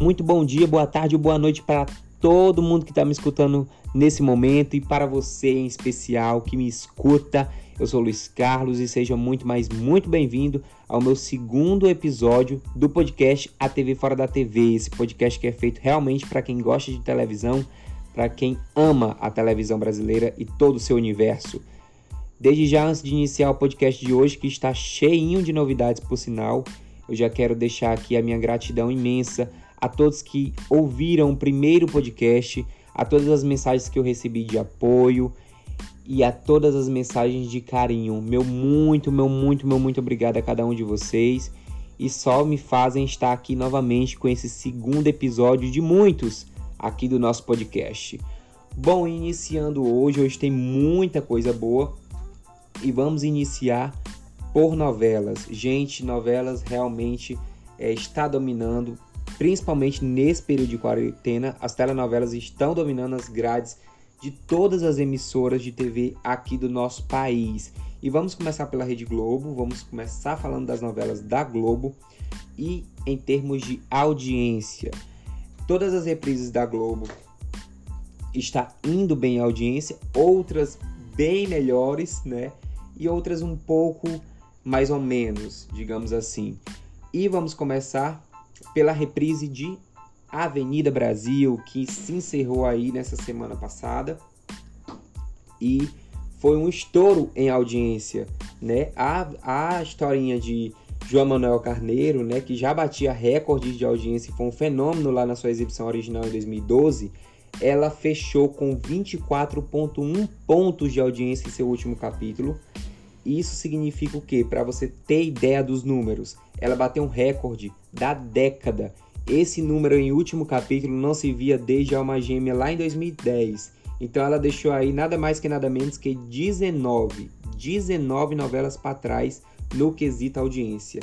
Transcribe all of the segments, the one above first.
Muito bom dia, boa tarde ou boa noite para todo mundo que está me escutando nesse momento e para você em especial que me escuta. Eu sou Luiz Carlos e seja muito, mais muito bem-vindo ao meu segundo episódio do podcast A TV Fora da TV. Esse podcast que é feito realmente para quem gosta de televisão, para quem ama a televisão brasileira e todo o seu universo. Desde já, antes de iniciar o podcast de hoje, que está cheinho de novidades por sinal, eu já quero deixar aqui a minha gratidão imensa a todos que ouviram o primeiro podcast, a todas as mensagens que eu recebi de apoio e a todas as mensagens de carinho. Meu muito, meu muito, meu muito obrigado a cada um de vocês e só me fazem estar aqui novamente com esse segundo episódio de muitos aqui do nosso podcast. Bom, iniciando hoje, hoje tem muita coisa boa e vamos iniciar por novelas. Gente, novelas realmente é, está dominando principalmente nesse período de quarentena, as telenovelas estão dominando as grades de todas as emissoras de TV aqui do nosso país. E vamos começar pela Rede Globo, vamos começar falando das novelas da Globo e em termos de audiência. Todas as reprises da Globo está indo bem a audiência, outras bem melhores, né? E outras um pouco mais ou menos, digamos assim. E vamos começar pela reprise de Avenida Brasil, que se encerrou aí nessa semana passada e foi um estouro em audiência, né? A, a historinha de João Manuel Carneiro, né, que já batia recordes de audiência e foi um fenômeno lá na sua exibição original em 2012, ela fechou com 24.1 pontos de audiência em seu último capítulo. Isso significa o quê? Para você ter ideia dos números, ela bateu um recorde da década. Esse número em último capítulo não se via desde Alma Gêmea lá em 2010. Então ela deixou aí nada mais que nada menos que 19, 19 novelas para trás no quesito audiência.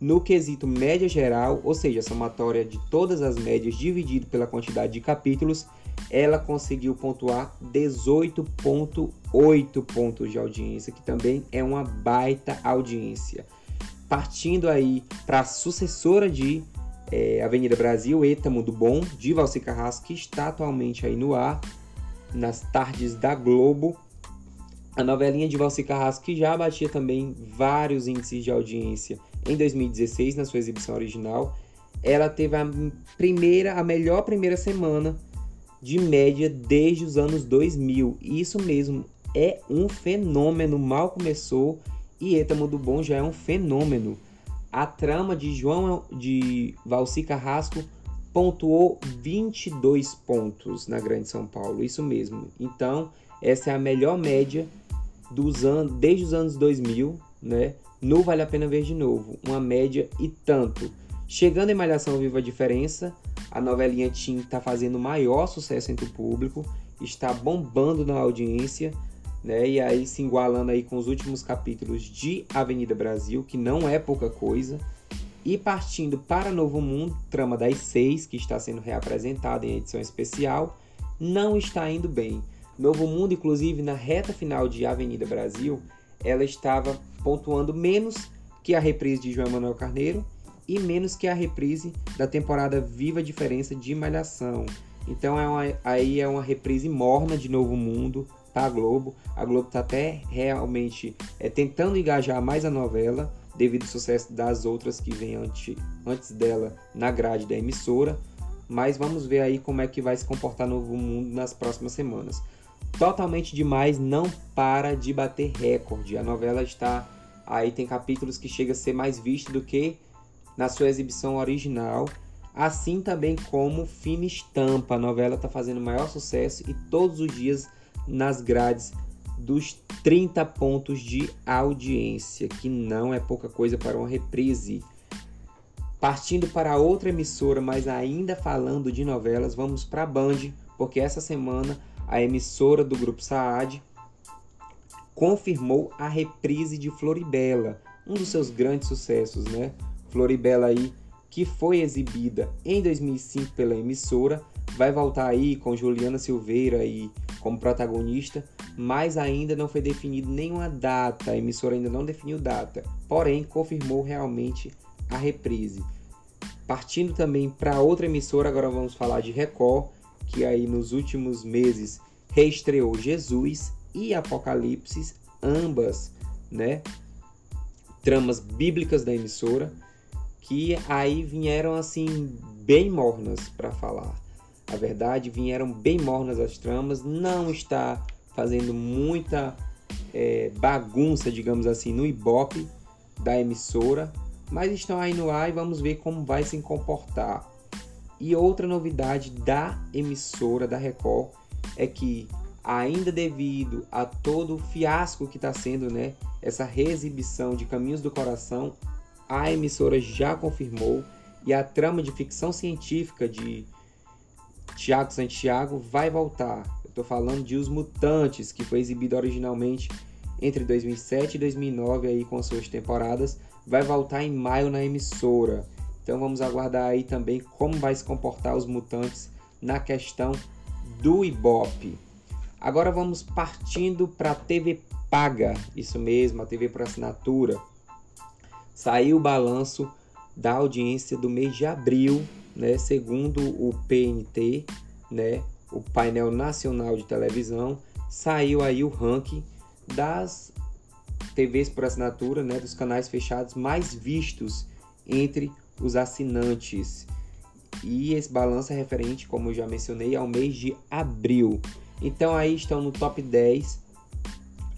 No quesito média geral, ou seja, a somatória de todas as médias dividido pela quantidade de capítulos, ela conseguiu pontuar 18.8 pontos de audiência, que também é uma baita audiência partindo aí para a sucessora de é, Avenida Brasil, Etamo do Bom, de Valci Carrasco, que está atualmente aí no ar, nas tardes da Globo. A novelinha de Valci Carrasco, que já batia também vários índices de audiência em 2016, na sua exibição original. Ela teve a primeira, a melhor primeira semana de média desde os anos 2000. Isso mesmo, é um fenômeno. Mal começou e Etamo do Bom já é um fenômeno. A trama de João de Valci Carrasco pontuou 22 pontos na Grande São Paulo, isso mesmo. Então, essa é a melhor média dos anos desde os anos 2000, né? No Vale a Pena Ver de Novo, uma média e tanto. Chegando em Malhação Viva a Diferença, a novelinha Tim está fazendo maior sucesso entre o público, está bombando na audiência, né? E aí se igualando aí com os últimos capítulos de Avenida Brasil, que não é pouca coisa. E partindo para Novo Mundo, trama das seis, que está sendo reapresentada em edição especial, não está indo bem. Novo Mundo, inclusive, na reta final de Avenida Brasil, ela estava pontuando menos que a reprise de João Manuel Carneiro e menos que a reprise da temporada Viva a Diferença de Malhação. Então é uma, aí é uma reprise morna de Novo Mundo, para a Globo. A Globo está até realmente é, tentando engajar mais a novela, devido ao sucesso das outras que vêm antes, antes dela na grade da emissora. Mas vamos ver aí como é que vai se comportar Novo Mundo nas próximas semanas. Totalmente demais não para de bater recorde. A novela está aí tem capítulos que chega a ser mais visto do que na sua exibição original. Assim também como Fina Estampa, a novela está fazendo maior sucesso e todos os dias nas grades dos 30 pontos de audiência, que não é pouca coisa para uma reprise. Partindo para outra emissora, mas ainda falando de novelas, vamos para a Band, porque essa semana a emissora do Grupo Saad confirmou a reprise de Floribela, um dos seus grandes sucessos, né? Floribela aí, que foi exibida em 2005 pela emissora, vai voltar aí com Juliana Silveira e como protagonista, mas ainda não foi definido nenhuma data, a emissora ainda não definiu data, porém confirmou realmente a reprise. Partindo também para outra emissora, agora vamos falar de Record, que aí nos últimos meses reestreou Jesus e Apocalipse, ambas, né, tramas bíblicas da emissora, que aí vieram assim bem mornas para falar. A verdade, vieram bem mornas as tramas, não está fazendo muita é, bagunça, digamos assim, no Ibope da emissora, mas estão aí no ar e vamos ver como vai se comportar. E outra novidade da emissora da Record é que, ainda devido a todo o fiasco que está sendo, né, essa reexibição de Caminhos do Coração, a emissora já confirmou e a trama de ficção científica de Tiago Santiago vai voltar. Eu estou falando de Os Mutantes, que foi exibido originalmente entre 2007 e 2009 aí com suas temporadas, vai voltar em maio na emissora. Então vamos aguardar aí também como vai se comportar os mutantes na questão do Ibope. Agora vamos partindo para a TV paga, isso mesmo, a TV por assinatura. Saiu o balanço da audiência do mês de abril, né, segundo o PNT, né, o painel nacional de televisão, saiu aí o ranking das TVs por assinatura, né, dos canais fechados mais vistos entre os assinantes. E esse balanço é referente, como eu já mencionei, ao mês de abril. Então aí estão no top 10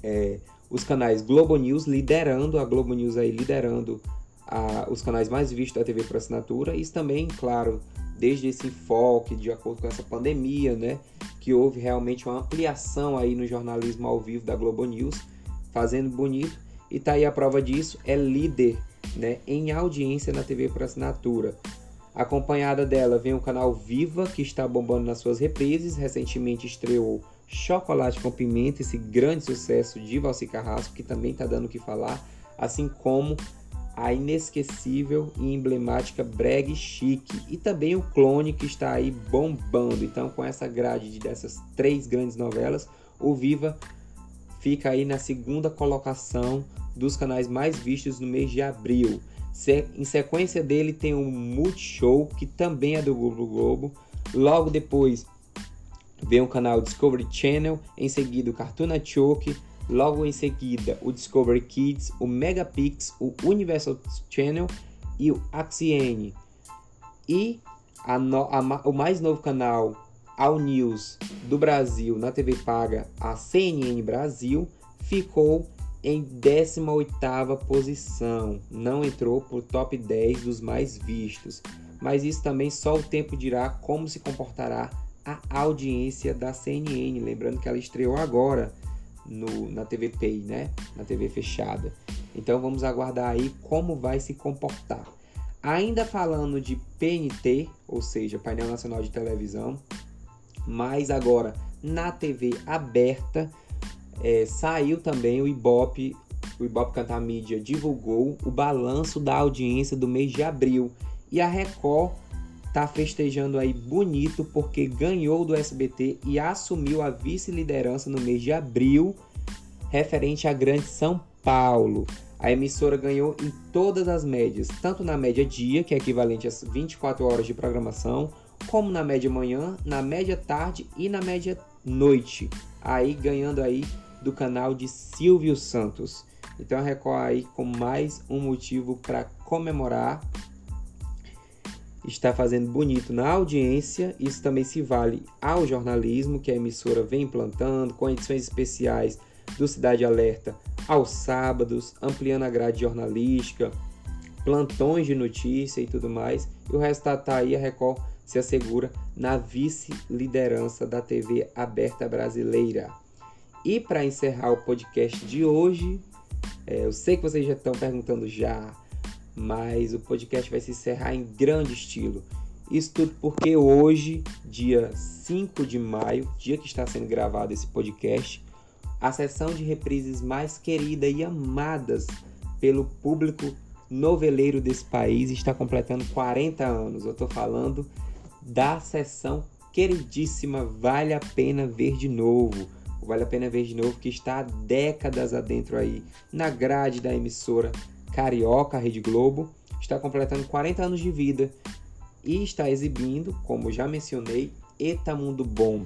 é, os canais Globo News liderando, a Globo News aí liderando a, os canais mais vistos da TV por assinatura. Isso também, claro, desde esse enfoque, de acordo com essa pandemia, né, que houve realmente uma ampliação aí no jornalismo ao vivo da Globo News fazendo bonito. E tá aí a prova disso, é líder né, em audiência na TV por assinatura. Acompanhada dela vem o canal Viva, que está bombando nas suas reprises. Recentemente estreou Chocolate com Pimenta, esse grande sucesso de Valci Carrasco, que também está dando o que falar, assim como a inesquecível e emblemática Breg Chique e também o Clone que está aí bombando. Então, com essa grade dessas três grandes novelas, o Viva fica aí na segunda colocação dos canais mais vistos no mês de abril. Em sequência dele tem o Multishow, que também é do Globo Globo. Logo depois vem o canal Discovery Channel, em seguida o Cartoon Network, logo em seguida o Discovery Kids, o Megapix, o Universal Channel e o AXN. E no, a, o mais novo canal ao News do Brasil na TV paga, a CNN Brasil, ficou em 18ª posição. Não entrou por top 10 dos mais vistos. Mas isso também só o tempo dirá como se comportará a audiência da CNN. Lembrando que ela estreou agora no, na TV Pay, né? Na TV fechada. Então vamos aguardar aí como vai se comportar. Ainda falando de PNT, ou seja, Painel Nacional de Televisão, mas agora na TV aberta é, saiu também o Ibope, o Ibope Cantar Mídia divulgou o balanço da audiência do mês de abril e a Record tá festejando aí bonito porque ganhou do SBT e assumiu a vice-liderança no mês de abril referente à Grande São Paulo. A emissora ganhou em todas as médias, tanto na média dia, que é equivalente às 24 horas de programação, como na média manhã, na média tarde e na média noite. Aí ganhando aí do canal de Silvio Santos. Então a Record aí com mais um motivo para comemorar. Está fazendo bonito na audiência. Isso também se vale ao jornalismo que a emissora vem implantando, com edições especiais do Cidade Alerta aos sábados, ampliando a grade jornalística, plantões de notícia e tudo mais. E o resultado está aí, a Record se assegura na vice-liderança da TV aberta brasileira. E para encerrar o podcast de hoje, é, eu sei que vocês já estão perguntando já, mas o podcast vai se encerrar em grande estilo. Isso tudo porque hoje, dia 5 de maio, dia que está sendo gravado esse podcast, a sessão de reprises mais querida e amadas pelo público noveleiro desse país está completando 40 anos. Eu estou falando da sessão queridíssima Vale a Pena Ver de Novo. Vale a Pena Ver de Novo que está há décadas adentro aí na grade da emissora Carioca Rede Globo. Está completando 40 anos de vida e está exibindo, como já mencionei, Eta Mundo Bom.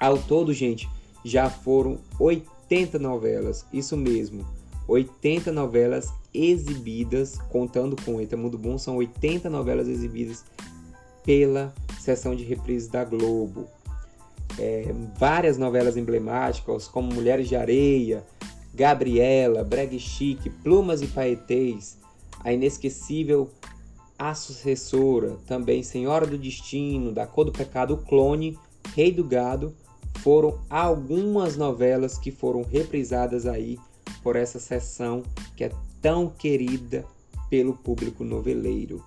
Ao todo, gente, já foram 80 novelas, isso mesmo, 80 novelas exibidas, contando com Eta Mundo Bom, são 80 novelas exibidas pela sessão de reprises da Globo. É, várias novelas emblemáticas, como Mulheres de Areia, Gabriela, Breg Chique, Plumas e Paetês, a inesquecível A Sucessora, também Senhora do Destino, Da Cor do Pecado, O Clone, Rei do Gado, foram algumas novelas que foram reprisadas aí por essa sessão que é tão querida pelo público noveleiro.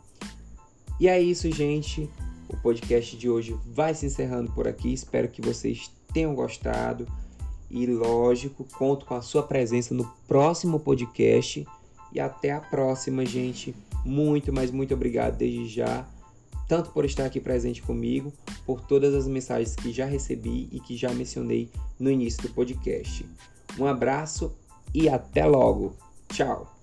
E é isso, gente. O podcast de hoje vai se encerrando por aqui. Espero que vocês tenham gostado. E lógico, conto com a sua presença no próximo podcast. E até a próxima, gente. Muito, mas muito obrigado desde já. Tanto por estar aqui presente comigo, por todas as mensagens que já recebi e que já mencionei no início do podcast. Um abraço e até logo. Tchau.